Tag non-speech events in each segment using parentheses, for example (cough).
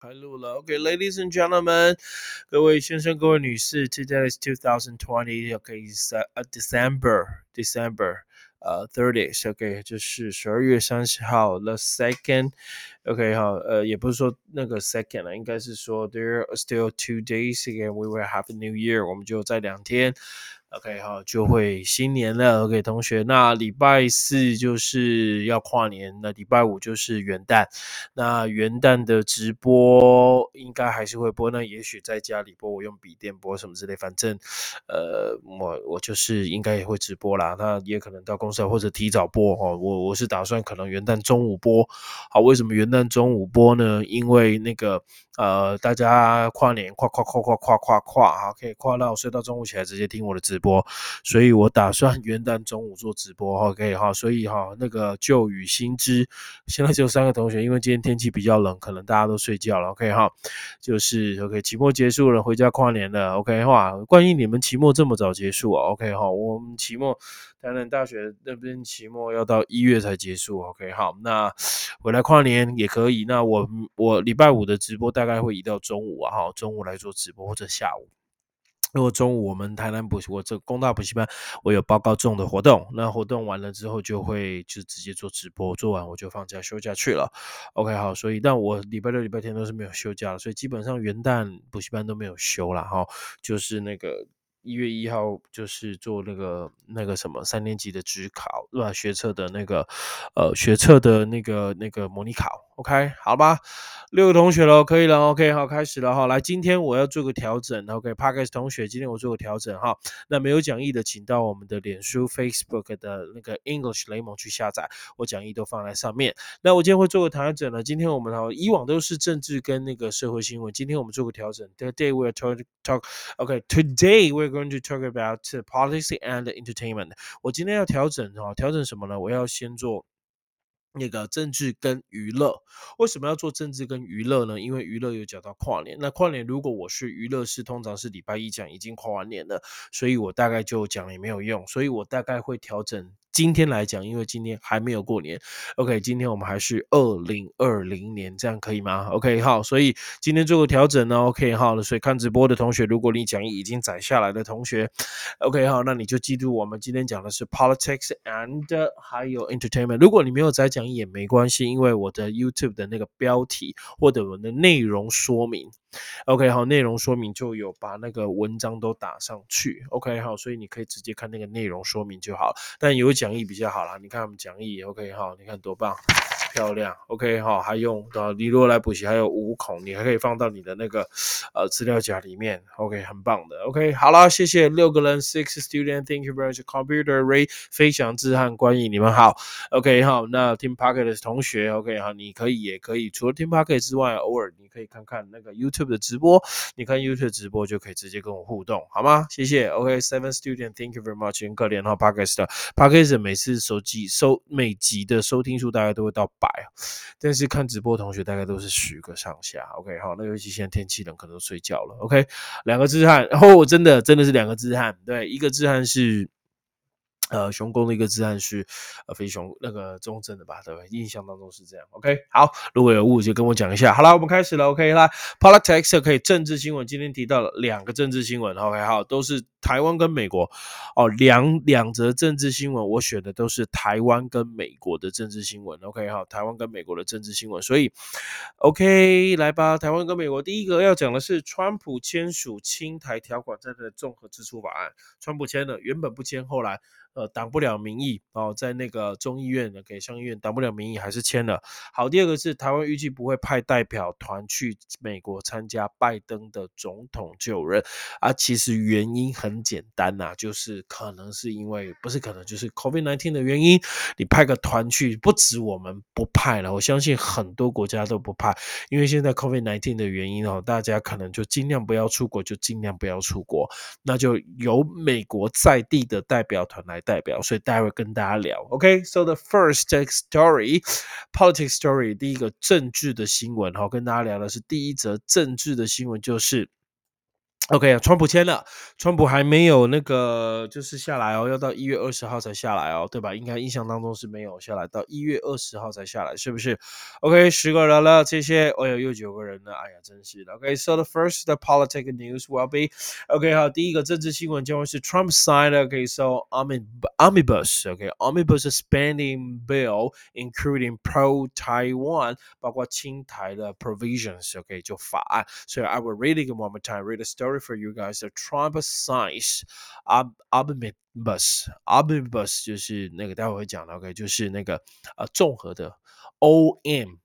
开录了，OK, ladies and gentlemen，各位先生、各位女士，Today is 2020, OK, is a December, December, 呃 thirtieth, OK，就是十二月三十号，the second, OK，好，呃，也不是说那个了，应该是说 there are still two days again, we will have a new year，我们就在两天。OK，好，就会新年了。OK，同学，那礼拜四就是要跨年，那礼拜五就是元旦。那元旦的直播应该还是会播，那也许在家里播，我用笔电播什么之类，反正，呃，我我就是应该也会直播啦。那也可能到公司或者提早播哦。我我是打算可能元旦中午播。好，为什么元旦中午播呢？因为那个呃，大家跨年跨跨跨跨跨跨跨，好，可以跨到睡到中午起来直接听我的直。播，所以我打算 (laughs) 元旦中午做直播，OK 哈，所以哈那个旧与新知，现在只有三个同学，因为今天天气比较冷，可能大家都睡觉了，OK 哈，就是 OK 期末结束了，回家跨年了，OK 哈，关于你们期末这么早结束，OK 哈，我们期末台南大学那边期末要到一月才结束，OK 好，那回来跨年也可以，那我我礼拜五的直播大概会移到中午啊，哈，中午来做直播或者下午。如果中午我们台南补习，我这工大补习班，我有报告中的活动，那活动完了之后就会就直接做直播，做完我就放假休假去了。OK，好，所以但我礼拜六、礼拜天都是没有休假了，所以基本上元旦补习班都没有休了哈，就是那个一月一号就是做那个那个什么三年级的职考，对吧？学测的那个呃学测的那个那个模拟考。OK，好吧，六个同学了，可以了。OK，好，开始了哈。来，今天我要做个调整。OK，Parkes 同学，今天我做个调整哈。那没有讲义的，请到我们的脸书 Facebook 的那个 English 雷蒙去下载，我讲义都放在上面。那我今天会做个调整呢。今天我们哈，以往都是政治跟那个社会新闻，今天我们做个调整。Today we are talk talk. OK，Today we're going to talk about politics and entertainment。我今天要调整哈，调整什么呢？我要先做。那个政治跟娱乐，为什么要做政治跟娱乐呢？因为娱乐有讲到跨年，那跨年如果我是娱乐是通常是礼拜一讲，已经跨完年了，所以我大概就讲也没有用，所以我大概会调整。今天来讲，因为今天还没有过年，OK，今天我们还是二零二零年，这样可以吗？OK，好，所以今天做个调整呢，OK，好了，所以看直播的同学，如果你讲义已经载下来的同学，OK，好，那你就记住我们今天讲的是 politics and 还有 entertainment。如果你没有载讲讲义也没关系，因为我的 YouTube 的那个标题或者我的内容说明。OK，好，内容说明就有把那个文章都打上去。OK，好，所以你可以直接看那个内容说明就好。但有讲义比较好啦，你看我们讲义，OK，好，你看多棒。漂亮，OK 哈，还用到你如果来补习还有五孔，你还可以放到你的那个呃资料夹里面，OK，很棒的，OK，好了，谢谢六个人，Six student，Thank you very much，Computer Ray，飞翔志汉，关迎你们好，OK 好，那听 Pocket 的同学，OK 好，你可以也可以除了听 Pocket 之外，偶尔你可以看看那个 YouTube 的直播，你看 YouTube 直播就可以直接跟我互动，好吗？谢谢，OK，Seven student，Thank you very much，很可怜哈，Pocket 的 Pocket 每次手机收每集的收听数大概都会到。百，但是看直播同学大概都是十个上下，OK，好，那尤其现在天气冷，可能都睡觉了，OK，两个自汗，然后我真的真的是两个自汗，对，一个自汗是。呃，雄工的一个字案是呃非雄那个中正的吧？对，印象当中是这样。OK，好，如果有误就跟我讲一下。好了，我们开始了。OK，来，Politics 可以政治新闻，今天提到了两个政治新闻。OK，好，都是台湾跟美国哦，两两则政治新闻，我选的都是台湾跟美国的政治新闻。OK，好，台湾跟美国的政治新闻，所以 OK 来吧，台湾跟美国第一个要讲的是川普签署清台条款在的综合支出法案，川普签了，原本不签，后来。呃，挡不了民意哦，在那个众议院的给上议院挡不了民意，还是签了。好，第二个是台湾预计不会派代表团去美国参加拜登的总统就任啊。其实原因很简单呐，就是可能是因为不是可能就是 COVID-19 的原因，你派个团去，不止我们不派了，我相信很多国家都不派，因为现在 COVID-19 的原因哦，大家可能就尽量不要出国，就尽量不要出国，那就由美国在地的代表团来。代表，所以待会跟大家聊。OK，so the first story，politics story，第一个政治的新闻，好，跟大家聊的是第一则政治的新闻，就是 OK OK，川普签了，川普还没有那个就是下来哦，要到一月二十号才下来哦，对吧？应该印象当中是没有下来，到一月二十号才下来，是不是？OK，十个人了，这些，哎呀，又九个人了，哎呀，真是的。OK，so、okay, the first the political news will be OK，好，第一个政治新闻将会是 Trump signed OK，so、okay, omnibus okay, omnibus spending bill including pro Taiwan，包括清台的 provisions OK 就法案。所以 I will read it one more time，read the story。word for you guys. The Trump size ob omnibus omnibus 就是那个待会会讲到，OK，就是那个呃综合的 O M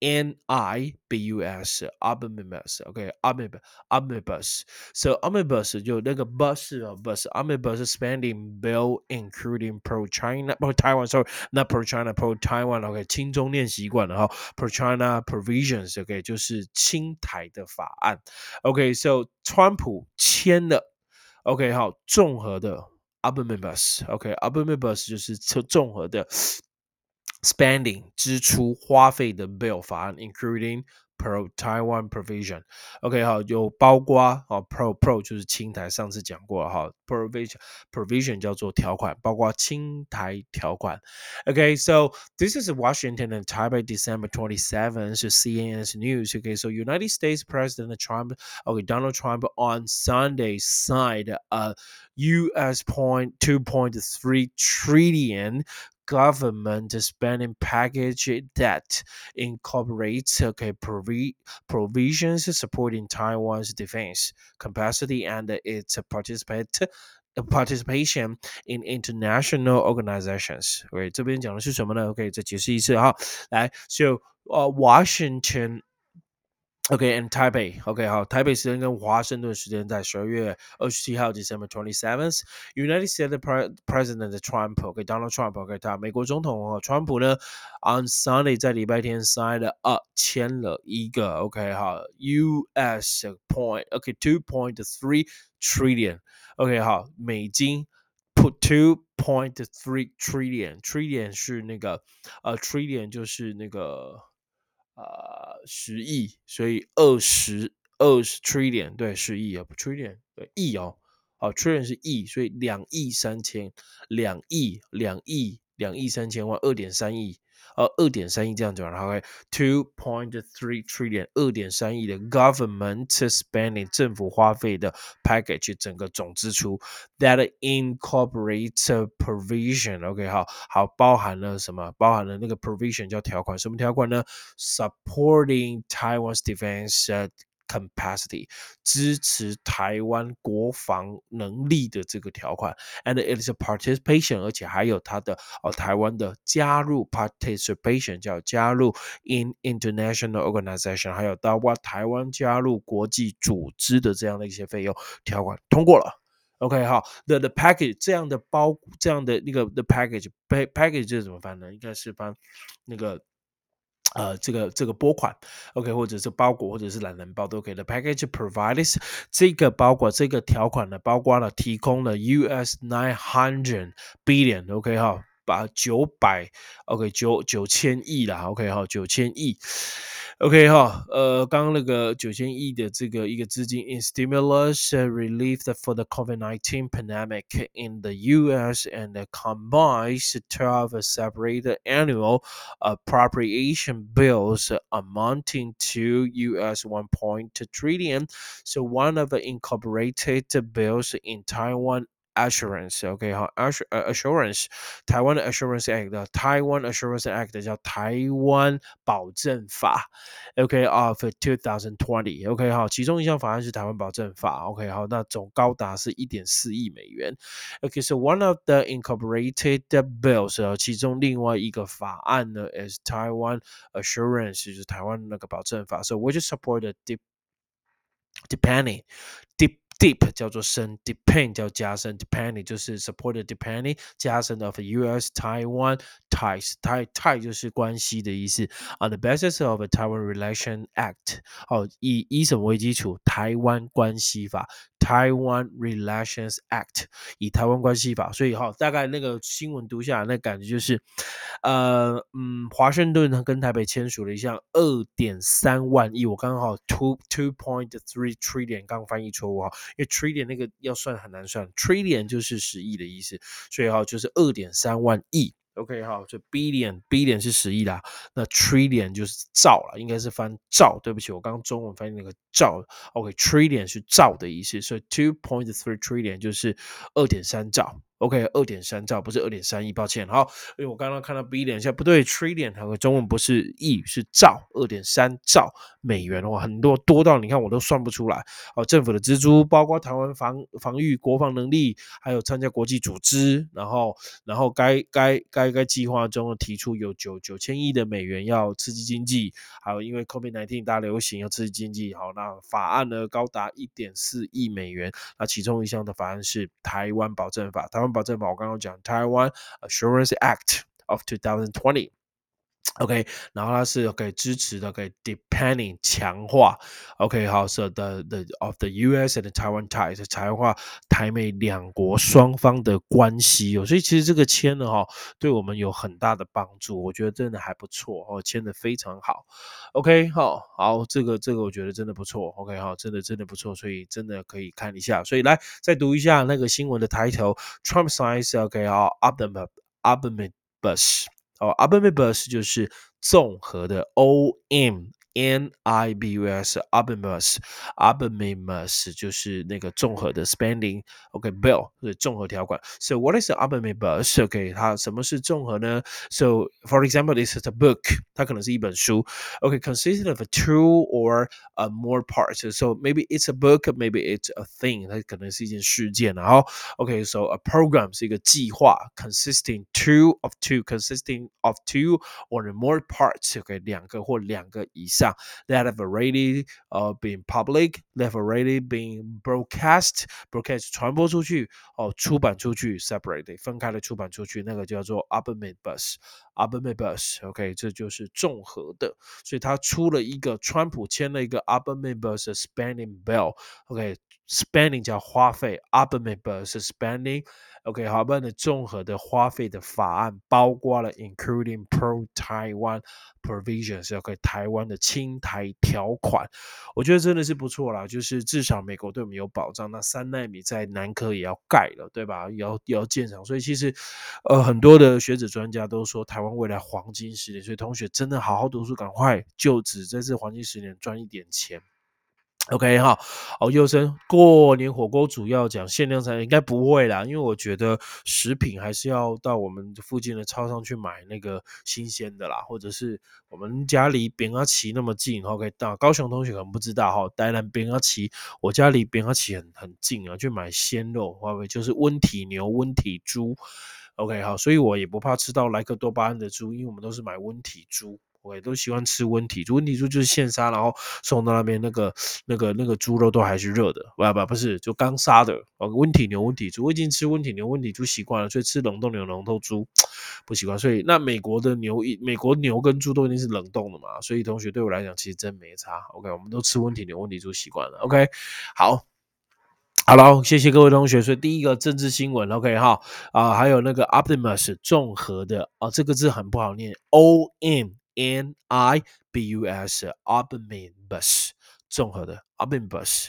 N I B U S omnibus，OK，omnibus，omnibus。So omnibus 就那个 bus bus. 啊，bus，omnibus spending bill including pro China pro Taiwan sorry not pro China pro-Taiwan. Okay, 轻松练习惯了哈. Pro-China provisions, okay, 就是亲台的法案. Okay, so provisions，OK，就是清台的法案，OK，So 川普签了，OK，好，综合的 omnibus，OK，omnibus 就是综合的。spending 支出花费的 bill 法案，including Pro Taiwan Provision。OK，好，有包括啊，Pro Pro 就是青苔，上次讲过了哈，Provision Provision so this is Washington and Taipei December 27th to CNN's news. Okay, so United States President Trump, okay, Donald Trump on Sunday signed a U.S. point two point three trillion government spending package that incorporates okay, provi- provisions supporting Taiwan's defense capacity and its participate participation in international organizations。对，这边讲的是什么呢？OK，再解释一次哈。来，so、uh, Washington OK，and、okay, Taipei。OK，好，台北时间跟华盛顿时间在十二月二十七号，December twenty seventh。United States President Trump，OK，Donald Trump，OK，他美国总统哦，川普呢，on Sunday 在礼拜天 signed up 签了一个 OK 好，US point OK two point three trillion OK 好美金 put two point three trillion trillion 是那个呃 trillion 就是那个。呃十亿，所以二十二十 trillion 对十亿啊，不 trillion 对亿哦，好 trillion 是亿，所以两亿三千，两亿两亿两亿三千万，二点三亿。呃，二点三亿这样子，OK，two point three trillion，二点三亿的 government spending 政府花费的 package 整个总支出，that incorporates provision，OK，好，好，包含了什么？包含了那个 provision 叫条款，什么条款呢？Supporting Taiwan's defense。Capacity 支持台湾国防能力的这个条款，and it is a participation，而且还有它的哦台湾的加入 participation 叫加入 in international organization，还有包括台湾加入国际组织的这样的一些费用条款通过了。OK，好，the the package 这样的包这样的那个 the package package 这怎么翻呢？应该是翻那个。呃，这个这个拨款，OK，或者是包裹，或者是懒人包都可以的。Package providers 这个包裹，这个条款呢，包括了提供了 US nine hundred billion，OK 哈，把九百，OK，九九千亿啦，OK 哈，九千亿，OK 哈，呃，刚刚那个九千亿的这个一个资金，in stimulus relief for the COVID-19 pandemic in the U.S. and the combines twelve separate annual appropriation bills amounting to U.S. one point trillion. So one of the incorporated bills in Taiwan Assurance OK 好 Assurance 台湾的 Assurance Act 台湾 Assurance Act 叫台湾保证法 OK of 2020 OK 好，其中一项法案是台湾保证法 OK so one of the incorporated bills, 其中另外一个法案呢 is Taiwan is 台湾 Assurance we just support the deep depending deep deep 叫做深，depend 叫加深，depending 就是 supported depending 加深 of U.S. Taiwan ties tie tie 就是关系的意思。On the basis of the Taiwan Relation Act，哦，以以什么为基础？台湾关系法 Taiwan Relations Act，以台湾关系法。所以哈，大概那个新闻读下来，那感觉就是，呃，嗯，华盛顿跟台北签署了一项二点三万亿，我刚刚好 two two point three trillion，刚翻译错误哈，因为 trillion 那个要算很难算，trillion 就是十亿的意思，所以哈就是二点三万亿。OK，好，这 billion billion 是十亿啦，那 trillion 就是兆了，应该是翻兆。对不起，我刚刚中文翻译那个兆。OK，trillion 是兆的意思，所以 two point three trillion 就是二点三兆。OK，二点三兆不是二点三亿，抱歉。好，因为我刚刚看到 billion，现在不对，trillion 它中文不是亿，是兆，二点三兆美元哦，很多多到你看我都算不出来。哦，政府的支出包括台湾防防御国防能力，还有参加国际组织，然后然后该该该该计划中提出有九九千亿的美元要刺激经济，还有因为 COVID-19 大流行要刺激经济，好，那法案呢高达一点四亿美元，那其中一项的法案是台湾保证法，台湾。保证法，我刚刚讲台湾 Assurance Act of 2020。OK，然后它是可以支持的，可以 depending 强化。OK，好，是 the the of the U.S. and Taiwan ties 强化台美两国双方的关系哦。所以其实这个签呢，哈，对我们有很大的帮助。我觉得真的还不错哦，签的非常好。OK，好，好，这个这个我觉得真的不错。OK，好，真的真的不错，所以真的可以看一下。所以来再读一下那个新闻的抬头：Trump signs OK，好，up the up the bus。哦，omnibus 就是综合的，O M n i b u s omnibus omnibus 就是那个综合的 spending OK bill 是综合条款。So what is the omnibus? OK，它什么是综合呢？So for example, this is a book，它可能是一本书。OK, consisting of two or a more parts. So maybe it's a book, maybe it's a thing，它可能是一件事件。然后 OK, so a program 是一个计划，consisting two of two，consisting of two or more parts。OK，两个或两个以上。down that have already uh been public, they have already been broadcast broadcast 传播出去哦，出版出去 separately 分开的出版出去，那个叫做 u p m i t bus a b e m e b u s OK，这就是综合的，所以他出了一个，川普签了一个 omnibus spending bill，OK，spending 叫花费，omnibus spending。OK，好，办的综合的花费的法案包括了 including pro Taiwan provisions，OK，台湾的亲台条款，我觉得真的是不错啦，就是至少美国对我们有保障。那三纳米在南科也要盖了，对吧？也要也要建厂，所以其实呃很多的学者专家都说台湾未来黄金十年，所以同学真的好好读书，赶快就职，在这黄金十年赚一点钱。OK 哈，哦，优生过年火锅主要讲限量产应该不会啦，因为我觉得食品还是要到我们附近的超商去买那个新鲜的啦，或者是我们家离扁阿奇那么近，OK，到高雄同学可能不知道哈，台南扁阿奇，我家离扁阿奇很很近啊，去买鲜肉，会不会就是温体牛、温体猪？OK 好，所以我也不怕吃到莱克多巴胺的猪，因为我们都是买温体猪。我也都喜欢吃温体猪，温体猪就是现杀，然后送到那边，那个、那个、那个猪肉都还是热的，不不不是，就刚杀的。哦，温体牛、温体猪，我已经吃温体牛、温体猪习惯了，所以吃冷冻牛、冷冻猪不习惯。所以那美国的牛，美国牛跟猪都一定是冷冻的嘛，所以同学对我来讲其实真没差。OK，我们都吃温体牛、温体猪习惯了。OK，好。好了，谢谢各位同学。所以第一个政治新闻，OK 哈啊，还有那个 Optimus 综合的啊，这个字很不好念，O M。N I B U S omnibus 综合的 omnibus。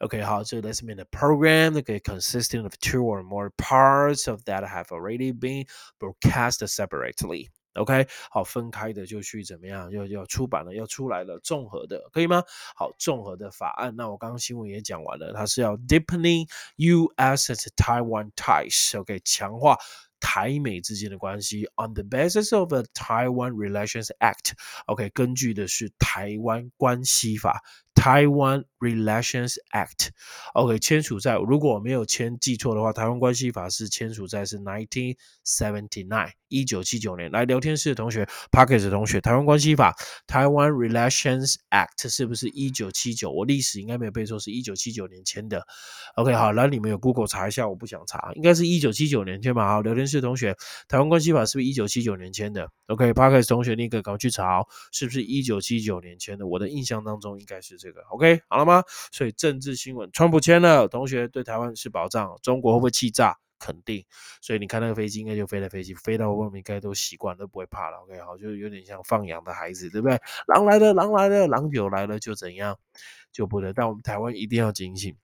OK，好，这个 let's mean a program that consisting of two or more parts of that have already been broadcast separately。OK，好，分开的就去怎么样？要要出版了，要出来了，综合的可以吗？好，综合的法案。那我刚刚新闻也讲完了，它是要 deepening U.S. and Taiwan ties。OK，强化。台美之间的关系，on the basis of the Taiwan Relations Act，OK，根据的是台湾关系法。Taiwan Relations Act，OK，签署在如果我没有签记错的话，台湾关系法是签署在是 nineteen seventy nine 一九七九年。来聊天室的同学 p a r k e s 同学，台湾关系法 Taiwan Relations Act 是不是一九七九？我历史应该没有背错，是一九七九年签的。OK，好，来你们有 Google 查一下，我不想查，应该是一九七九年签吧？好，聊天室的同学，台湾关系法是不是一九七九年签的？OK，p a r k e s 同学，你可赶快去查，是不是一九七九年签的？我的印象当中应该是。这个，OK，好了吗？所以政治新闻，川普签了，同学对台湾是保障，中国会不会气炸？肯定。所以你看那个飞机，应该就飞来飞机，飞到外面应该都习惯，都不会怕了，OK，好，就有点像放羊的孩子，对不对？狼来了，狼来了，狼酒来了就怎样，就不能。但我们台湾一定要警醒，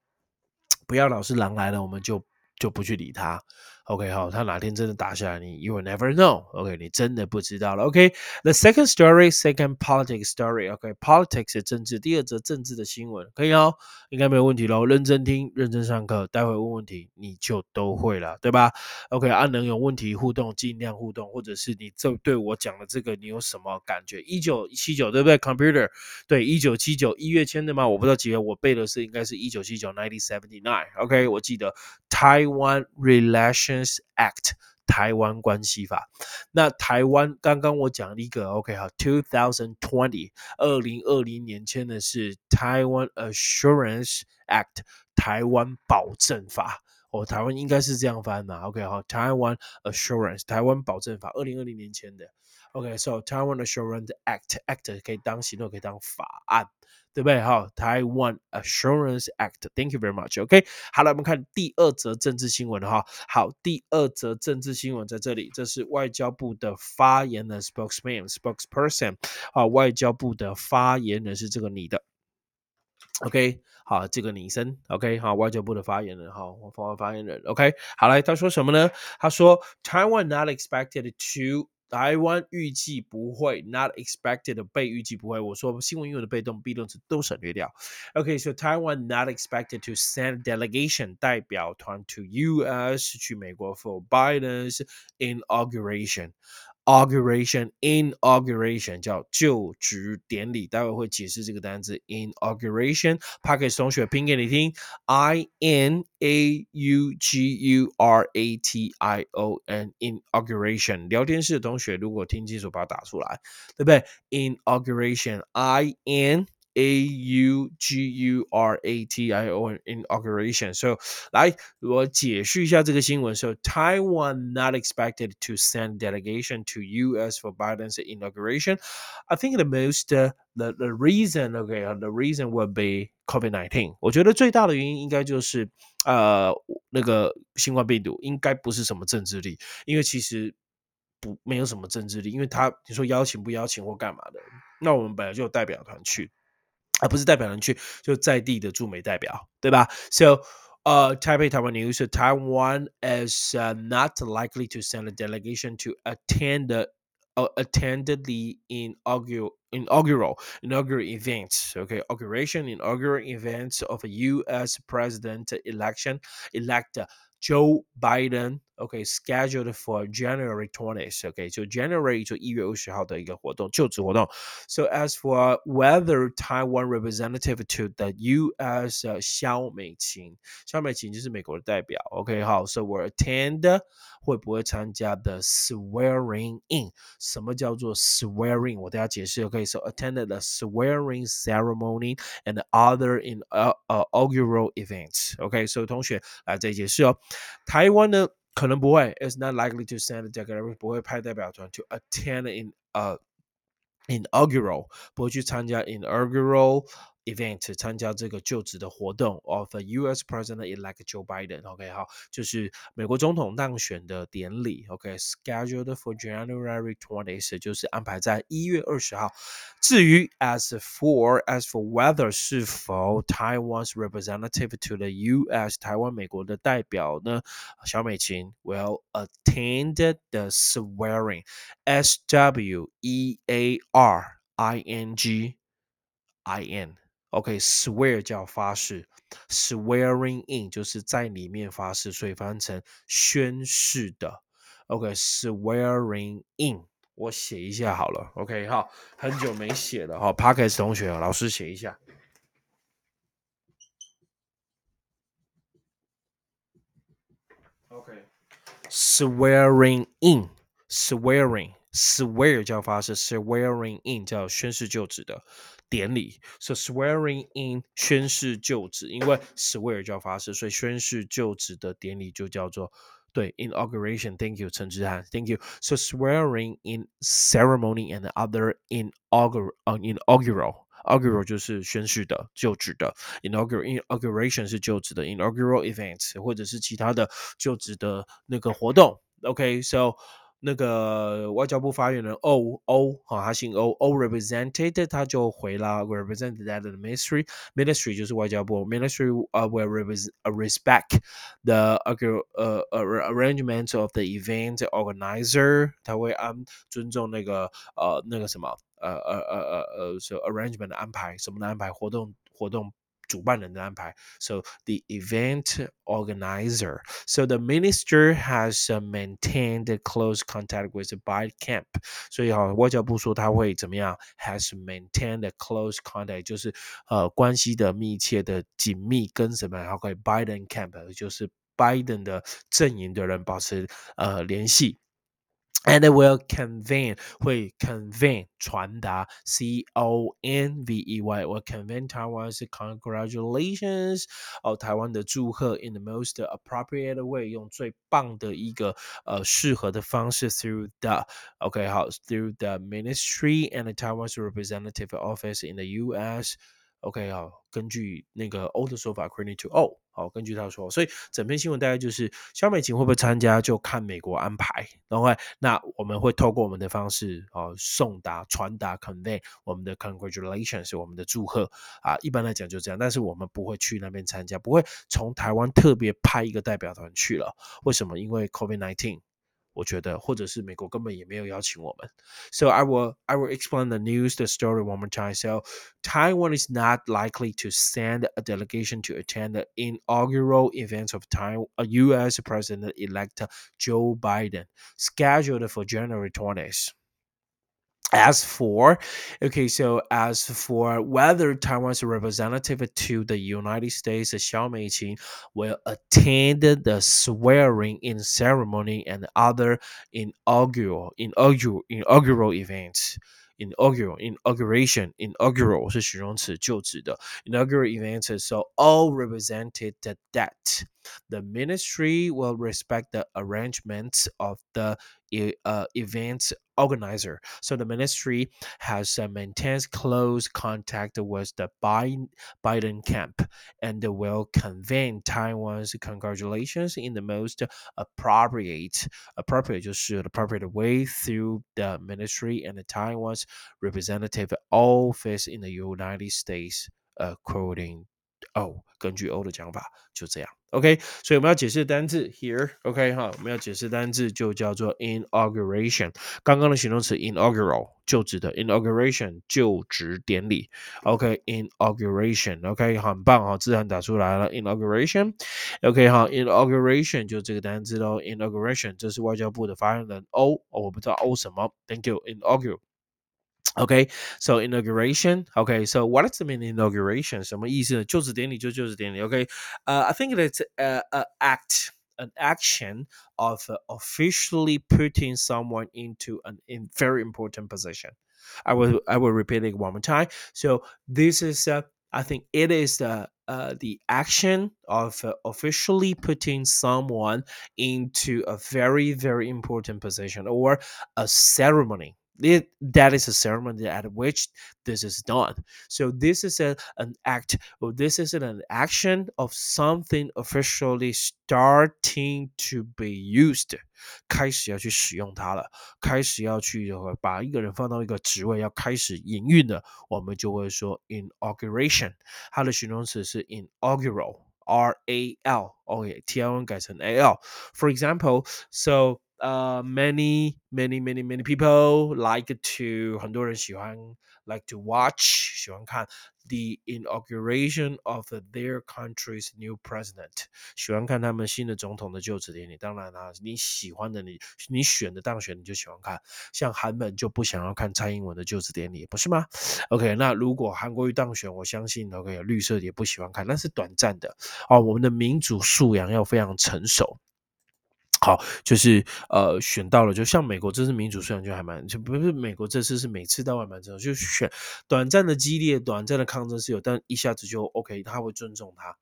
不要老是狼来了，我们就就不去理他。OK，好，他哪天真的打下来，你 you will never know。OK，你真的不知道了。OK，the second story, second politics story。OK，politics 是政治，第二则政治的新闻，可以哦，应该没有问题喽。认真听，认真上课，待会问问题你就都会了，对吧？OK，啊，能有问题互动，尽量互动，或者是你这对我讲的这个你有什么感觉？一九七九对不对？Computer 对，一九七九一月签的吗？我不知道几月，我背的是应该是一九七九，nineteen seventy nine。OK，我记得 Taiwan relation。Act 台湾关系法，那台湾刚刚我讲了一个 OK 好，Two thousand twenty 二零二零年签的是台湾 Assurance Act 台湾保证法，哦，台湾应该是这样翻的 OK 好，台湾 Assurance 台湾保证法二零二零年签的。OK，So 台湾 Assurance Act Act 可以当行动，可以当法案。对不对？好，台湾 Assurance Act，Thank you very much。OK，好了，我们看第二则政治新闻哈。好，第二则政治新闻在这里，这是外交部的发言人 spokesman，spokesperson。啊，外交部的发言人是这个你的。OK，好，这个女生。OK，好，外交部的发言人哈，我发发言人。OK，好来，他说什么呢？他说，Taiwan not expected to 台湾预计不会，not expected 的被预计不会。我说新闻用的被动 be 动词都省略掉。OK，so Taiwan not expected to send delegation 代表团 to U.S. 去美国 for Biden's inauguration。Inauguration, inauguration 叫就职典礼，待会会解释这个单词 inauguration。p a c k e 同学拼给你听，I N A U G U R A T I O N inauguration。聊天室的同学如果听清楚，把它打出来，对不对？Inauguration, I N。A U G U R A T I O inauguration。所以来我解释一下这个新闻。So Taiwan not expected to send delegation to U.S. for Biden's inauguration. I think the most uh, the the reason okay uh, the reason would be COVID nineteen。我觉得最大的原因应该就是呃那个新冠病毒，应该不是什么政治力，因为其实。不没有什么政治力，因为他你说邀请不邀请或干嘛的，那我们本来就有代表团去，而不是代表人去，就在地的驻美代表，对吧？So, uh, Taipei Taiwan News: Taiwan is not likely to send a delegation to attend the attended the inaugural inaugural events okay inauguration inaugural events of a u.s president election elect joe biden OK scheduled for January twentieth. Okay, so January 就一月二十号的一个活动，就职活动。So as for whether Taiwan representative to the U.S. 肖美琴，肖美琴就是美国的代表。OK，好，So will attend 会不会参加 the swearing in? 什么叫做 swearing? 我大家解释. Okay, so attended the swearing ceremony and other in uh inaugural so 同学来再解释哦。台湾呢？可能不会，is not likely to send a declaration，不会派代表团 to attend in uh, a inaugural，不会去参加 inaugural event 参加这个就职的活动 of a U.S. President-elect Joe Biden。OK，好，就是美国总统当选的典礼。OK，scheduled for January twentieth，就是安排在一月二十号。至于 as for as for whether 是否 Taiwan's representative to the U.S. 台湾美国的代表呢？小美琴 will attend the swearing S W E A R I N G I N。OK，swear 叫发誓，swearing in 就是在里面发誓，所以翻成宣誓的。OK，swearing in，我写一下好了。OK，好，很久没写了哈 p a r k e s 同学，老师写一下。OK，swearing in，swearing，swear 叫发誓，swearing in 叫宣誓就职的。典礼，是 swearing in 宣誓就职，因为 swear 叫发誓，所以宣誓就职的典礼就叫做对 inauguration。Thank you，陈志涵，Thank you。So swearing in ceremony and other inaugural inaugural 就是宣誓的、就职的，inaugural inauguration 是就职的 inaugural event 或者是其他的就职的那个活动。Okay, so 那个外交部发言人欧欧哈，他姓欧欧 represented，他就回了 represented at the ministry ministry 就是外交部 ministry uh will respect the uh uh arrangement of the event organizer，他会安尊重那个呃那个什么呃呃呃呃呃是 arrangement 的安排，什么的安排活动活动。主办人的安排。So the event organizer. So the minister has uh, maintained close contact with the Bike Camp. 所以哈，外交部说他会怎么样？Has maintained close contact，就是呃关系的密切的紧密跟什么？然后跟 Biden Camp，就是 and it will convey 会 convey 传达 c o n v e y will convey Taiwan 是 in the most appropriate way 用最棒的一个呃适合的方式 through the OK 好 through the ministry and the Taiwan's representative office in the U.S. OK 好，根据那个 O 的说法，according to O，好，根据他说，所以整篇新闻大概就是肖美琴会不会参加，就看美国安排。然后，那我们会透过我们的方式，哦，送达、传达、convey 我们的 congratulations，我们的祝贺啊。一般来讲就这样，但是我们不会去那边参加，不会从台湾特别派一个代表团去了。为什么？因为 COVID nineteen。我觉得，或者是美国根本也没有邀请我们。So I will I will explain the news the story one more time. So Taiwan is not likely to send a delegation to attend the inaugural events of Taiwan, uh, U.S. President-elect Joe Biden, scheduled for January 20th as for okay so as for whether taiwan's representative to the united states xiao meiqin will attend the swearing in ceremony and other inaugural inaugural inaugural events inaugural inauguration inaugural inaugural events. So all represented that the ministry will respect the arrangements of the eh, uh, events organizer. So the ministry has uh, maintains close contact with the Biden, camp and will convey Taiwan's congratulations in the most appropriate appropriate appropriate way through the ministry and the Taiwan's representative office in the United States, according 哦，根据 O 的讲法，就这样。OK，所以我们要解释的单字 here。OK 哈，我们要解释单字就叫做 inauguration。刚刚的形容词 inaugural 就职的 inauguration 就职典礼。OK，inauguration。OK，很棒哈，自然打出来了 inauguration。OK 哈，inauguration 就这个单字喽。inauguration 这是外交部的发言人 O，我不知道 O 什么。Thank you，inaugural。Okay, so inauguration. OK, so what does it mean inauguration? 什么意思呢？就职典礼就就职典礼。OK，呃，I uh, uh, think that's uh, act. An action of uh, officially putting someone into an in very important position. I will I will repeat it one more time. So this is uh, I think it is the uh, the action of uh, officially putting someone into a very very important position or a ceremony it, that is a ceremony at which this is done. So this is a, an act, or this is an action of something officially starting to be used. used，开始要去使用它了，开始要去把一个人放到一个职位，要开始营运的，我们就会说 inauguration，它的形容词是 inaugural，R A L，哦、okay,，T L N 改成 A L。For example，so uh many many many many people like to 很多人喜欢 like to watch 喜欢看 the inauguration of their country's new president 喜欢看他们新的总统的就职典礼。当然啦、你喜欢的你你选的当选你就喜欢看，像韩本就不想要看蔡英文的就职典礼，不是吗？OK，那如果韩国瑜当选，我相信 OK 绿色也不喜欢看，那是短暂的哦。我们的民主素养要非常成熟。好，就是呃，选到了，就像美国这次民主虽然就还蛮，就不是美国这次是每次都还蛮重要，就选短暂的激烈、短暂的抗争是有，但一下子就 OK，他会尊重他。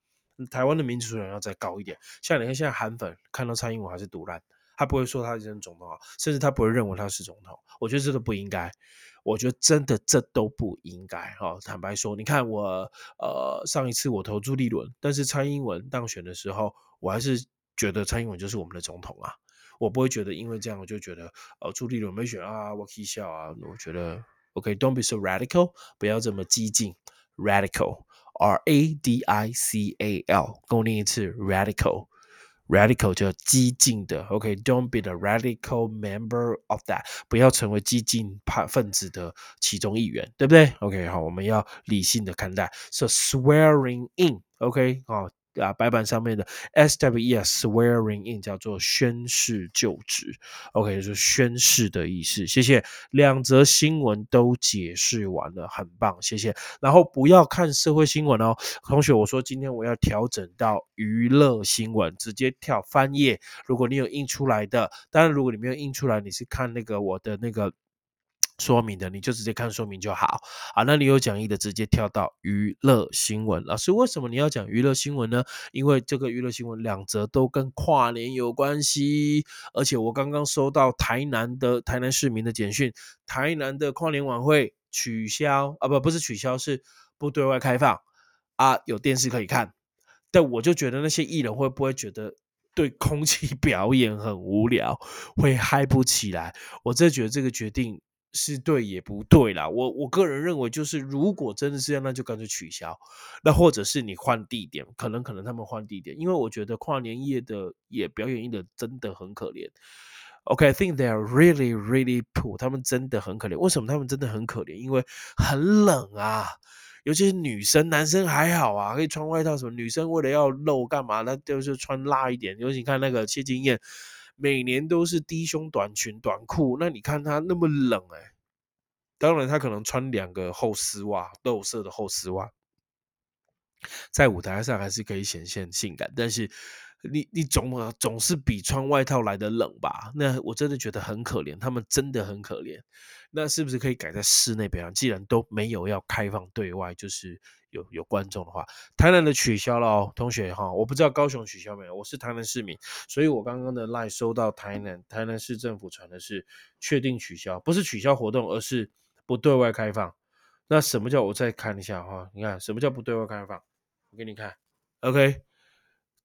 台湾的民主素养要再高一点，像你看现在韩粉看到蔡英文还是独烂，他不会说他是总统啊，甚至他不会认为他是总统，我觉得这个不应该。我觉得真的这都不应该哈。坦白说，你看我呃上一次我投朱立伦，但是蔡英文当选的时候，我还是觉得蔡英文就是我们的总统啊。我不会觉得因为这样我就觉得呃朱立伦没选啊，我可以笑啊。我觉得 OK，don't be so radical，不要这么激进，radical，R A D I C A L，跟我念一次，radical。Radical 就激进的，OK，Don't be the radical member of that，不要成为激进派分子的其中一员，对不对？OK，好，我们要理性的看待。So swearing in，OK，好。啊，白板上面的 S W E S swearing in 叫做宣誓就职，OK，就是宣誓的意思。谢谢，两则新闻都解释完了，很棒，谢谢。然后不要看社会新闻哦，同学，我说今天我要调整到娱乐新闻，直接跳翻页。如果你有印出来的，当然如果你没有印出来，你是看那个我的那个。说明的你就直接看说明就好啊。那你有讲义的直接跳到娱乐新闻。老师为什么你要讲娱乐新闻呢？因为这个娱乐新闻两则都跟跨年有关系。而且我刚刚收到台南的台南市民的简讯，台南的跨年晚会取消啊，不不是取消，是不对外开放啊。有电视可以看，但我就觉得那些艺人会不会觉得对空气 (laughs) 表演很无聊，会嗨不起来？我真的觉得这个决定。是对也不对啦，我我个人认为就是，如果真的是这样，那就干脆取消，那或者是你换地点，可能可能他们换地点，因为我觉得跨年夜的也表演艺的真的很可怜。OK，I think they are really really poor，他们真的很可怜。为什么他们真的很可怜？因为很冷啊，尤其是女生，男生还好啊，可以穿外套什么。女生为了要露干嘛？那就是穿辣一点。尤其你看那个谢金燕。每年都是低胸短裙短裤，那你看她那么冷哎，当然她可能穿两个厚丝袜，豆色的厚丝袜，在舞台上还是可以显现性感，但是你你总总是比穿外套来的冷吧？那我真的觉得很可怜，他们真的很可怜。那是不是可以改在室内表演？既然都没有要开放对外，就是有有观众的话，台南的取消了哦，同学哈，我不知道高雄取消没有，我是台南市民，所以我刚刚的赖收到台南台南市政府传的是确定取消，不是取消活动，而是不对外开放。那什么叫我再看一下哈？你看什么叫不对外开放？我给你看，OK，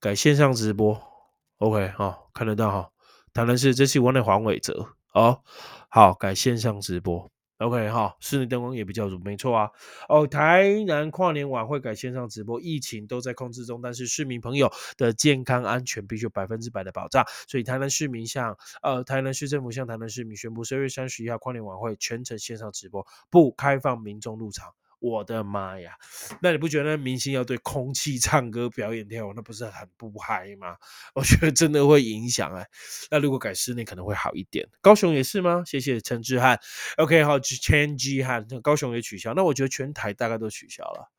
改线上直播，OK 哈，看得到哈，台南市这是我的黄伟哲。哦，好，改线上直播，OK 哈，室内灯光也比较足，没错啊。哦，台南跨年晚会改线上直播，疫情都在控制中，但是市民朋友的健康安全必须百分之百的保障，所以台南市民向呃台南市政府向台南市民宣布，十二月三十一号跨年晚会全程线上直播，不开放民众入场。我的妈呀！那你不觉得明星要对空气唱歌、表演、跳舞，那不是很不嗨吗？(laughs) 我觉得真的会影响哎。那如果改室内可能会好一点。高雄也是吗？谢谢陈志汉。OK，好，陈志汉，高雄也取消。那我觉得全台大概都取消了。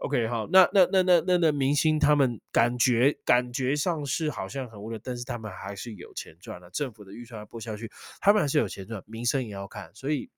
OK，好，那那那那那那明星他们感觉感觉上是好像很无聊，但是他们还是有钱赚了。政府的预算要拨下去，他们还是有钱赚，民生也要看，所以。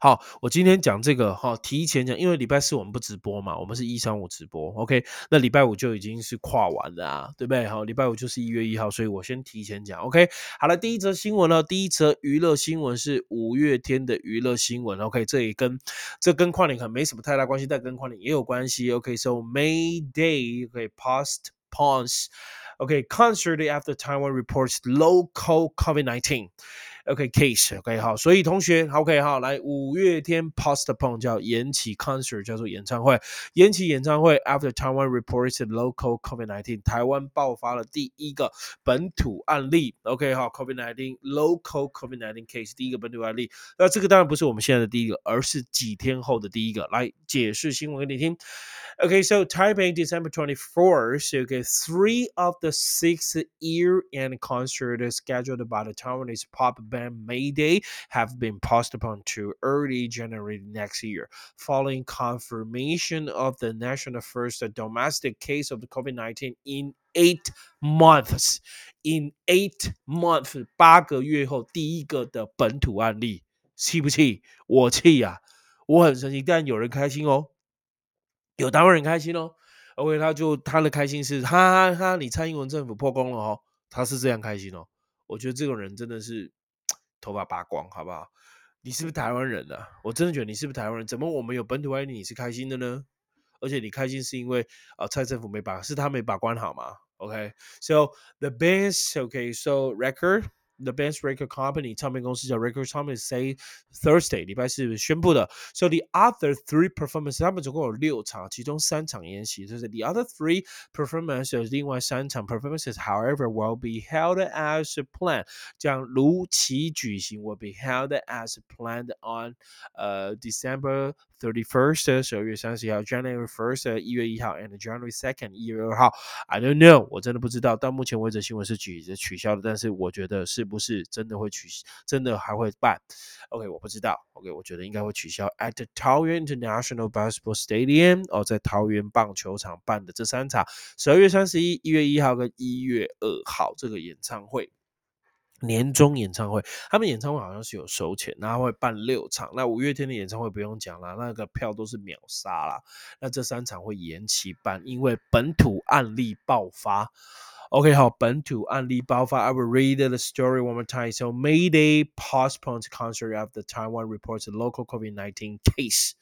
好，我今天讲这个哈，提前讲，因为礼拜四我们不直播嘛，我们是一三五直播，OK，那礼拜五就已经是跨完了啊，对不对？好，礼拜五就是一月一号，所以我先提前讲，OK。好了，第一则新闻呢，第一则娱乐新闻是五月天的娱乐新闻，OK，这也跟这跟跨年可能没什么太大关系，但跟跨年也有关系，OK，So May Day，OK，Post-Pons，OK，Concert after Taiwan reports local COVID nineteen。19.。OK，case OK 好，所以同学 OK 好，来五月天 postpone 叫延期 concert 叫做演唱会，延期演唱会 after Taiwan reported local COVID-19，台湾爆发了第一个本土案例 OK 好，COVID-19 local COVID-19 case 第一个本土案例，那这个当然不是我们现在的第一个，而是几天后的第一个。来解释新闻给你听。OK，so Taipei December twenty-fourth. fourth，OK three of the six-year-and concert scheduled by the Taiwanese pop band ban Mayday have been postponed to early January next year, following confirmation of the national first domestic case of COVID 19 in eight months. In eight months, months，八个月后第一个的本土案例，气不气？我气呀、啊！我很生气，但有人开心哦，有台湾人开心哦。OK，他就他的开心是，哈哈哈！你蔡英文政府破功了哦，他是这样开心哦。我觉得这种人真的是头发拔光，好不好？你是不是台湾人啊？我真的觉得你是不是台湾人？怎么我们有本土爱你是开心的呢？而且你开心是因为啊、蔡政府没把是他没把关好吗？OK，so、the best OK，so、record。The Ben's Record Company 唱片公司叫 Record Company say Thursday 礼拜四宣布的。So the other three performances，他们总共有六场，其中三场演习，就是 the other three performances，另外三场 however, will be held as planned，将如期举行，will be held as planned on 呃 December thirty first，十二月三十一号，January first，一月一号，and January second，一月二号。I don't know，我真的不知道。到目前为止，新闻是举着取消的，但是我觉得是不是真的会取，真的还会办？OK，我不知道。OK，我觉得应该会取消。At the Taoyuan International Basketball Stadium，哦，在桃园棒球场办的这三场，十二月三十一、一月一号跟一月二号这个演唱会。年终演唱会，他们演唱会好像是有收钱，然后会办六场。那五月天的演唱会不用讲了，那个票都是秒杀啦。那这三场会延期办，因为本土案例爆发。OK，好，本土案例爆发。I will read the story one more time. So Mayday postponed concert after Taiwan reports a local COVID-19 case.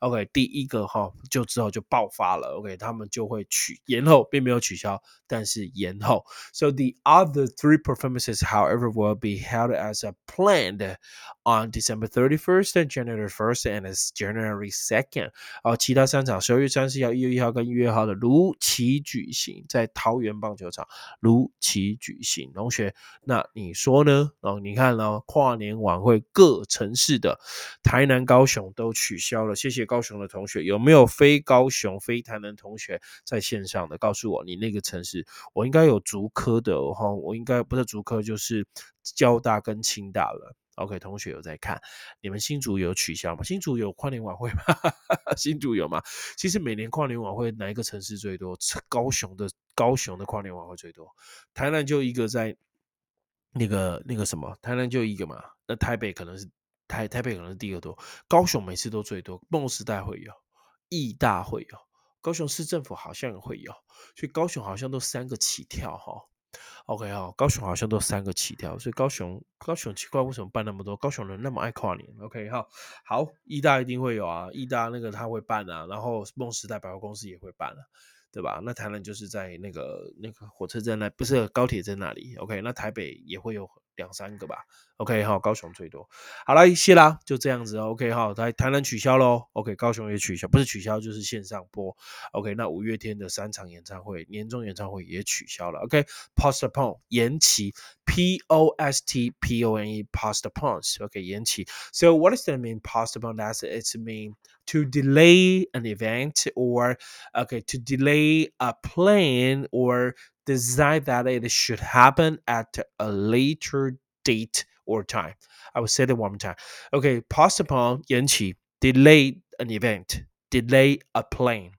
OK，第一个哈就之后就爆发了。OK，他们就会取延后，并没有取消，但是延后。So the other three performances, however, will be held as a planned on December 31st and January 1st and January 2nd。哦，其他三场十二月三十号、一月一号跟一月号的如期举行，在桃园棒球场如期举行。同学，那你说呢？哦，你看哦，跨年晚会各城市的台南、高雄都取消了。谢谢高雄的同学，有没有非高雄、非台南同学在线上的？告诉我你那个城市，我应该有竹科的哈，我应该不是竹科，就是交大跟清大了。OK，同学有在看，你们新竹有取消吗？新竹有跨年晚会吗？(laughs) 新竹有吗？其实每年跨年晚会哪一个城市最多？高雄的高雄的跨年晚会最多，台南就一个在那个那个什么，台南就一个嘛，那台北可能是台台北可能是第二多，高雄每次都最多，梦时代会有，义大会有，高雄市政府好像也会有，所以高雄好像都三个起跳哈。OK 哈，高雄好像都三个起跳，所以高雄高雄奇怪为什么办那么多？高雄人那么爱跨年？OK 哈，好，义大一定会有啊，义大那个他会办啊，然后梦时代百货公司也会办啊。对吧？那台南就是在那个那个火车站那，不是高铁站那里。OK，那台北也会有两三个吧。OK 哈，高雄最多。好了，谢啦，就这样子。OK 哈，台台南取消喽。OK，高雄也取消，不是取消就是线上播。OK，那五月天的三场演唱会，年终演唱会也取消了。OK，postpone 延期，P O S T P O N E postpone。OK，延期。So what does that mean? Postpone? That's it mean to delay an event or OK to delay a plan or decide that it should happen at a later date or time. I will say that one more time. Okay, postpone 延期 delay an event, delay a plan,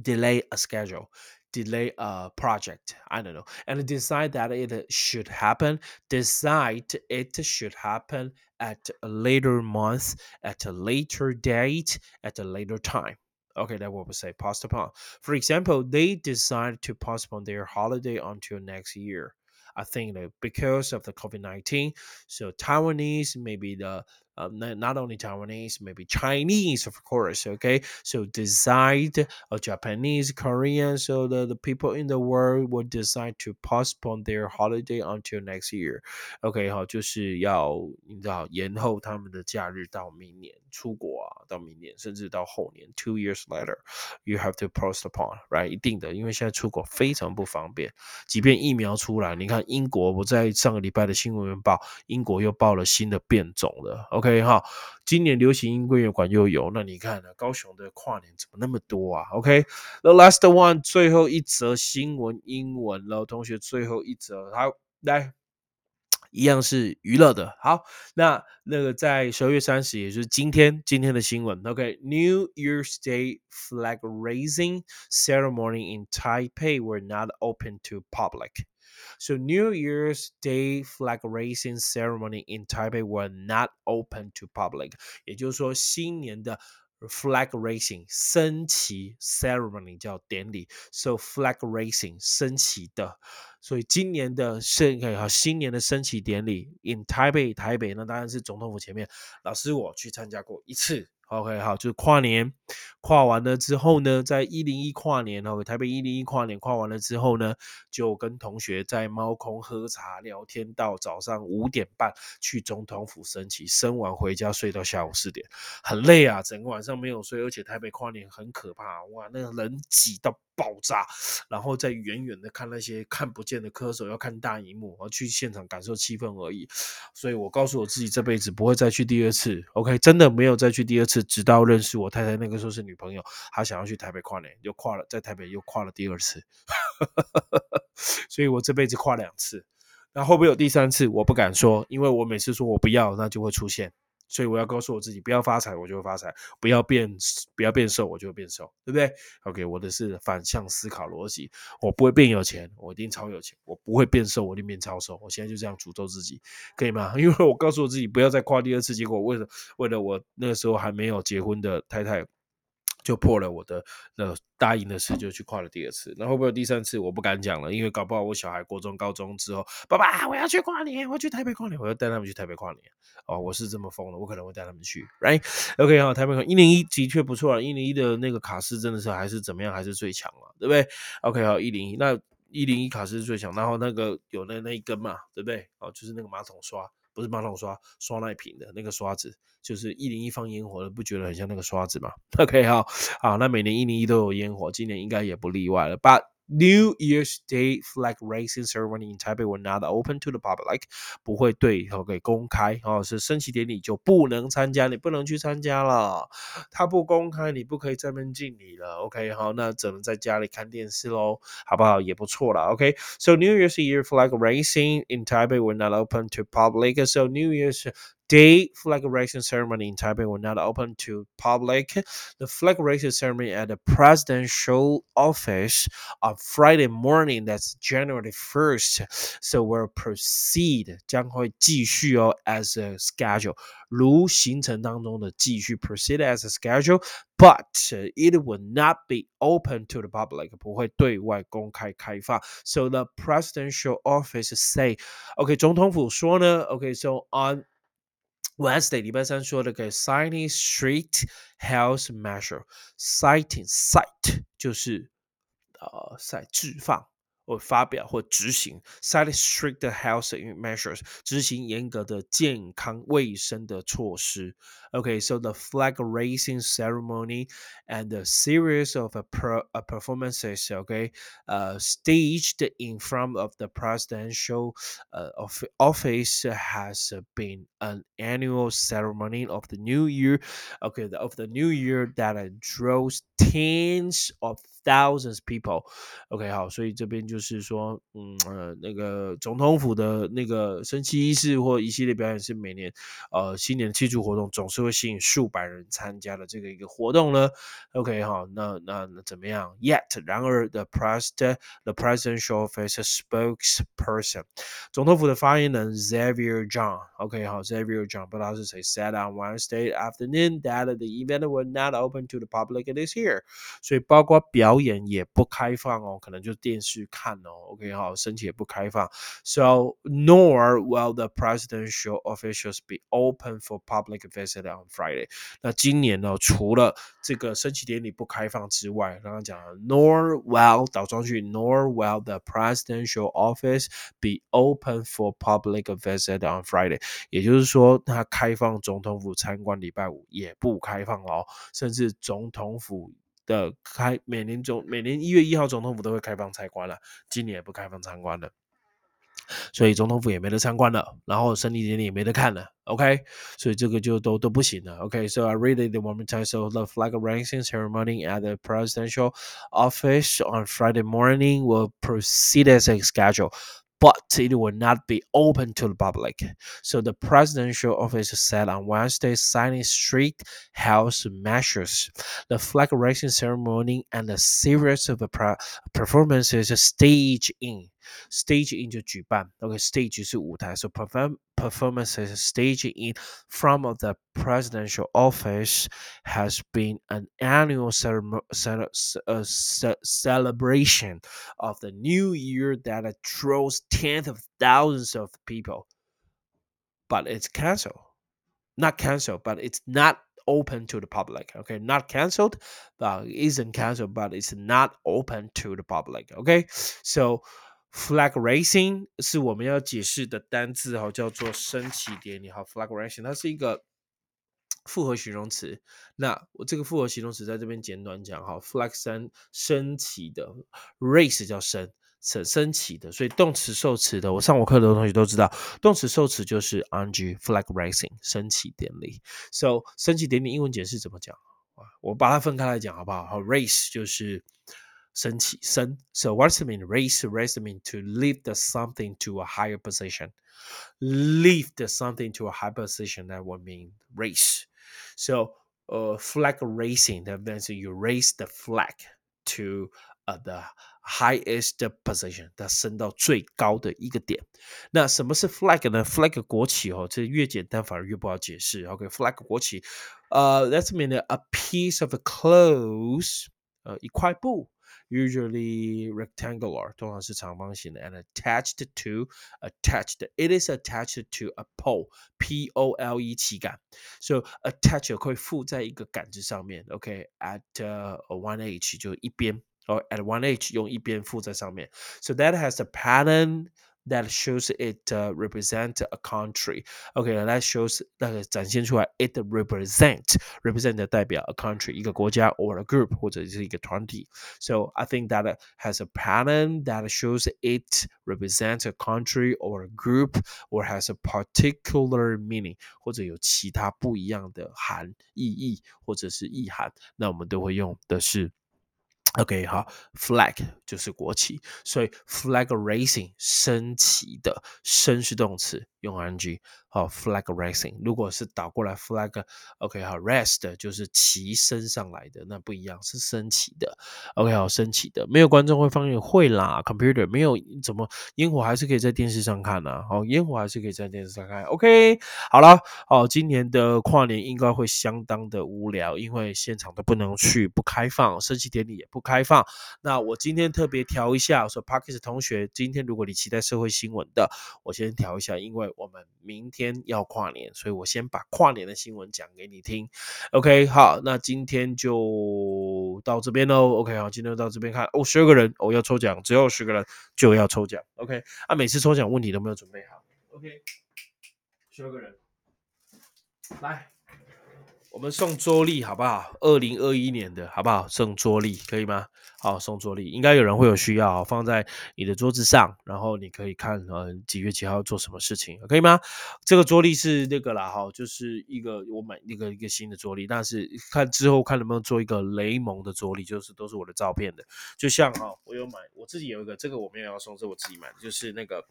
delay a schedule, delay a project. I don't know. And decide that it should happen. Decide it should happen at a later month, at a later date, at a later time okay, that what we say postpone. For example, they decided to postpone their holiday until next year. I think that because of the COVID nineteen, so Taiwanese maybe the um, not only Taiwanese, maybe Chinese, of course. Okay, so decide or Japanese, Korean, so the, the people in the world will decide to postpone their holiday until next year. OK，好，就是要你知道延后他们的假日到明年出国。到明年甚至到后年，two years later you have to postpone，right？一定的，因为现在出国非常不方便，即便疫苗出来，你看英国，我在上个礼拜的新闻报，英国又报了新的变种了。OK。哈，今年流行音乐馆又有，那你看呢？高雄的跨年怎么那么多啊？OK，the last one，最后一则新闻英文了，同学最后一则，好来，一样是娱乐的。好，那那个在十二月三十，也就是今天今天的新闻。OK，New Year's Day flag raising ceremony in Taipei were not open to public. So New Year's Day flag raising ceremony in Taipei were not open to public。也就是说，新年的 flag racing 升旗 ceremony 叫典礼，so flag racing 升旗的，所以今年的升啊新年的升旗典礼，in 台北台北那当然是总统府前面，老师我去参加过一次。OK，好，就是跨年，跨完了之后呢，在一零一跨年哦，台北一零一跨年跨完了之后呢，就跟同学在猫空喝茶聊天，到早上五点半去总统府升旗，升完回家睡到下午四点，很累啊，整个晚上没有睡，而且台北跨年很可怕，哇，那个人挤到。爆炸，然后再远远的看那些看不见的歌手，要看大荧幕，然后去现场感受气氛而已。所以我告诉我自己，这辈子不会再去第二次。OK，真的没有再去第二次，直到认识我太太，那个时候是女朋友，她想要去台北跨年，又跨了，在台北又跨了第二次。(laughs) 所以我这辈子跨两次，那会不会有第三次？我不敢说，因为我每次说我不要，那就会出现。所以我要告诉我自己，不要发财，我就会发财；不要变，不要变瘦，我就会变瘦，对不对？OK，我的是反向思考逻辑，我不会变有钱，我一定超有钱；我不会变瘦，我一定变超瘦。我现在就这样诅咒自己，可以吗？(laughs) 因为我告诉我自己，不要再跨第二次，结果为了为了我那个时候还没有结婚的太太。就破了我的那答应的事，就去跨了第二次。那会不会有第三次？我不敢讲了，因为搞不好我小孩国中、高中之后，爸爸我要去跨年，我要去台北跨年，我要带他们去台北跨年。哦，我是这么疯的，我可能会带他们去。Right？OK，好，台北一零一的确不错啊，一零一的那个卡斯真的是还是怎么样，还是最强了，对不对？OK，好，一零一，那一零一卡是最强，然后那个有那那一根嘛，对不对？哦，就是那个马桶刷。不是马桶刷，刷那瓶的那个刷子，就是一零一放烟火的，不觉得很像那个刷子吗？(laughs) OK 哈，好，那每年一零一都有烟火，今年应该也不例外了。八 New Year's Day flag raising ceremony in Taipei will not open to the public，不会对哦给公开哦，是升旗典礼就不能参加，你不能去参加了，它不公开，你不可以这边敬礼了，OK 好，那只能在家里看电视喽，好不好？也不错了，OK。So New Year's Year flag raising in Taipei will not open to public. So New Year's day flagration ceremony in Taipei will not open to public. The flag raising ceremony at the presidential office on Friday morning, that's January 1st. So we'll proceed 将会继续哦 as a schedule，如行程当中的继续 proceed as a schedule. But it will not be open to the public，不会对外公开开放。So the presidential office say, okay, 总统府说呢, okay, so on Wednesday 礼拜三说的个 citing street health measure，citing site 就是呃在置放或发表或执行 set strict health measures，执行严格的健康卫生的措施。Okay，so the flag raising ceremony and a series of performances, okay, uh, staged in front of the presidential uh, office has been an annual ceremony of the new year, okay, of the new year that draws tens of thousands people. people。OK，好，所以这边就是说，嗯呃，那个总统府的那个升旗仪式或一系列表演是每年呃新年庆祝活动，总是会吸引数百人参加的这个一个活动呢。OK，好，那那那怎么样？Yet，然而，the president the presidential office spokesperson，总统府的发言人 Xavier John。OK，好，Xavier John 不知道是谁 said on Wednesday afternoon that the event will not open to the public this year，所以包括表演也不开放哦，可能就电视看哦。OK，好，身体也不开放。So nor will the presidential officials be open for public visit on Friday。那今年呢，除了这个升旗典礼不开放之外，刚刚讲了，nor will 倒装句，nor will the presidential office be open for public visit on Friday。也就是说，它开放总统府参观礼拜五也不开放哦，甚至总统府。的开每年总每年一月一号总统府都会开放参观了，今年也不开放参观了，所以总统府也没得参观了，然后胜利典礼也没得看了，OK，所以这个就都都不行了，OK，so I read it one more time. So the flag raising ceremony at the presidential office on Friday morning will proceed as a schedule but it will not be open to the public. So the presidential office said on Wednesday, signing strict health measures. The flag raising ceremony and a series of performances staged in stage in 就举办，OK，stage 是舞台，so perform performances staging in front of the presidential office has been an annual uh, celebration of the new year that draws tens of thousands of people. But it's canceled. Not canceled, but it's not open to the public. Okay, not canceled, but isn't canceled, but it's not open to the public. Okay, so flag racing 是我们要解释的单字哈，叫做升旗典礼哈。flag racing 它是一个复合形容词。那我这个复合形容词在这边简短讲哈，flag 升升旗的，race 叫升。升升起的，所以动词受词的，我上过课的同学都知道，动词受词就是 ng flag raising 升起典礼。So 升起典礼英文解释怎么讲？我把它分开来讲好不好？好，raise 就是升起升。So what does it mean? Raise raise mean to lift something to a higher position. Lift something to a higher position that would mean raise. So uh, flag raising that means you raise the flag to uh, the highest position，它升到最高的一个点。那什么是 flag 呢？flag 国旗哦，这越简单反而越不好解释。OK，flag、okay, 国旗，呃、uh,，that's mean a piece of clothes，呃，一块布 usually rectangular，通常是长方形的，and attached to attached it is attached to a pole p o l e 旗杆，so attach Okay, at uh, one h 就一边。or at one edge 用一边附在上面，so that has a pattern that shows it uh, represent a country. Okay, that shows 那个展现出来 it represent represent 代表 a country 一个国家 or a group 或者是一个团体。So I think that has a pattern that shows it represents a country or a group or has a particular meaning 或者有其他不一样的含意义或者是意涵。那我们都会用的是。OK，好，flag 就是国旗，所以 flag raising 升旗的，升是动词，用 ing。好，flag raising，如果是倒过来 flag，OK，好，rest 就是旗升上来的，那不一样，是升起的。OK，好，升起的，没有观众会放映会啦，computer 没有怎么烟火还是可以在电视上看呐。好，烟火还是可以在电视上看。OK，好了，好，今年的跨年应该会相当的无聊，因为现场都不能去，不开放，升旗典礼也不不开放。那我今天特别调一下，说 Parkes 同学，今天如果你期待社会新闻的，我先调一下，因为我们明天。要跨年，所以我先把跨年的新闻讲给你听。OK，好，那今天就到这边喽。OK，好，今天就到这边看哦，十二个人，我要抽奖，只要十个人就要抽奖。OK，啊，每次抽奖问题都没有准备好。OK，十二个人，来。我们送桌历好不好？二零二一年的好不好？送桌历可以吗？好，送桌历，应该有人会有需要，放在你的桌子上，然后你可以看，呃，几月几号做什么事情，可以吗？这个桌历是那个啦，哈，就是一个我买那个一个新的桌历，但是看之后看能不能做一个雷蒙的桌历，就是都是我的照片的，就像哈，我有买，我自己有一个，这个我没有要送，是我自己买的，就是那个，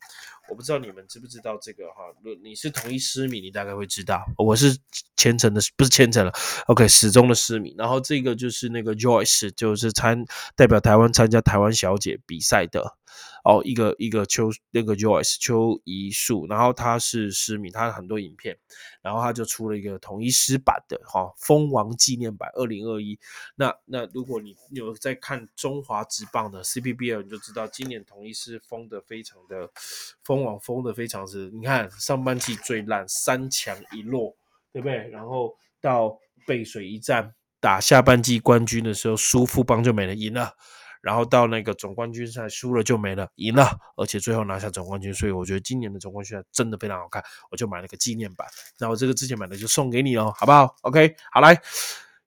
我不知道你们知不知道这个哈，你是同一师迷，你大概会知道，我是虔诚的，不是虔诚。OK，始终的失迷。然后这个就是那个 Joyce，就是参代表台湾参加台湾小姐比赛的哦，一个一个邱那个 Joyce 邱怡树，然后他是失迷，他很多影片，然后他就出了一个统一诗版的哈蜂王纪念版二零二一。那那如果你有在看中华职棒的 CPBL，你就知道今年统一诗封的非常的蜂王封的非常是，你看上半季最烂，三强一落，对不对？然后。到背水一战打下半季冠军的时候，输富邦就没了，赢了。然后到那个总冠军赛输了就没了，赢了，而且最后拿下总冠军。所以我觉得今年的总冠军赛真的非常好看，我就买了个纪念版。那我这个之前买的就送给你哦，好不好？OK，好来，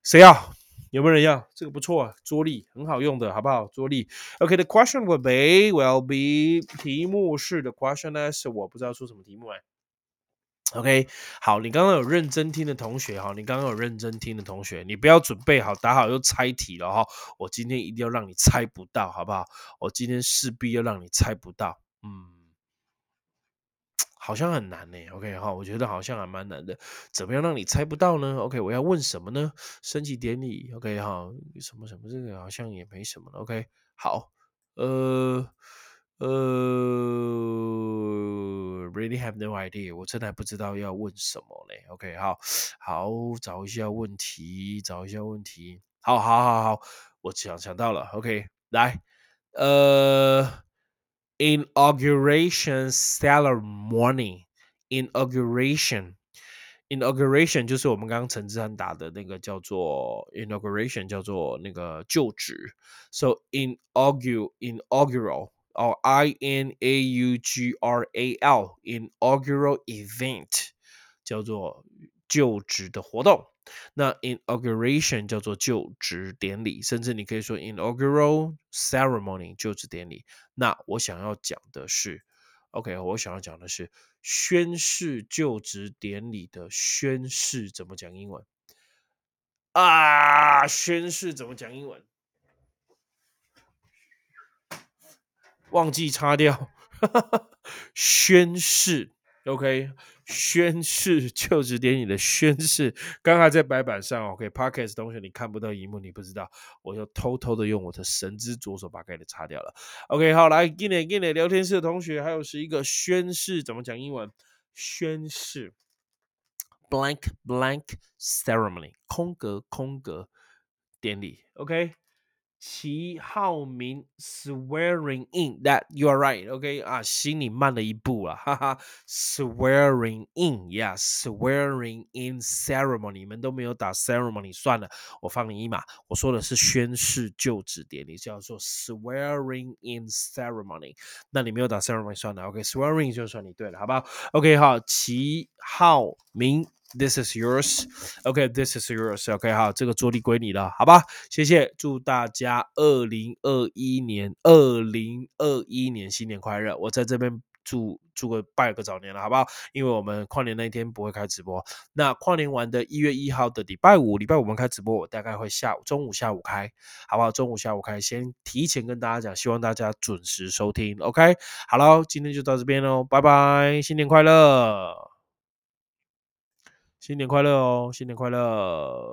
谁要？有没有人要？这个不错啊，桌历很好用的，好不好？桌历。OK，the question will be will be 题目是的 question 呢是我不知道出什么题目哎。OK，好，你刚刚有认真听的同学哈，你刚刚有认真听的同学，你不要准备好打好又猜题了哈，我今天一定要让你猜不到，好不好？我今天势必要让你猜不到，嗯，好像很难呢。OK 哈，我觉得好像还蛮难的，怎么样让你猜不到呢？OK，我要问什么呢？升旗典礼，OK 哈，什么什么这个好像也没什么了。OK，好，呃。呃，really have no idea，我真的不知道要问什么嘞。OK，好，好，找一下问题，找一下问题。好，好，好，好，我想想到了。OK，来，呃，inauguration ceremony，inauguration。Inauguration 就是我们刚刚陈志安打的那个叫做 inauguration，叫做那个就职。So inaugural inaugural or I N A U G R A L inaugural event 叫做就职的活动。那 inauguration 叫做就职典礼，甚至你可以说 inaugural ceremony 就职典礼。那我想要讲的是。OK，我想要讲的是宣誓就职典礼的宣誓怎么讲英文啊？宣誓怎么讲英文？忘记擦掉，(laughs) 宣誓。OK，宣誓就职典礼的宣誓，刚刚在白板上。OK，Podcast 同学你看不到荧幕，你不知道，我就偷偷的用我的神之左手把盖子擦掉了。OK，好，来给你给你聊天室的同学，还有是一个宣誓怎么讲英文？宣誓，blank blank ceremony，空格空格典礼。OK。齐浩明 swearing in that you are right, OK 啊，心里慢了一步啊，哈哈，swearing in，yeah，swearing in ceremony，你们都没有打 ceremony，算了，我放你一马，我说的是宣誓就职典礼，叫做 swearing in ceremony，那你没有打 ceremony，算了，OK，swearing 就算你对了，好不好？OK，好，齐浩明。This is yours. OK, this is yours. OK，好，这个桌历归你了，好吧？谢谢，祝大家二零二一年二零二一年新年快乐！我在这边祝祝个拜个早年了，好不好？因为我们跨年那一天不会开直播，那跨年完的一月一号的礼拜五，礼拜五我们开直播，我大概会下午中午下午开，好不好？中午下午开，先提前跟大家讲，希望大家准时收听。OK，好了，今天就到这边喽，拜拜，新年快乐！新年快乐哦！新年快乐。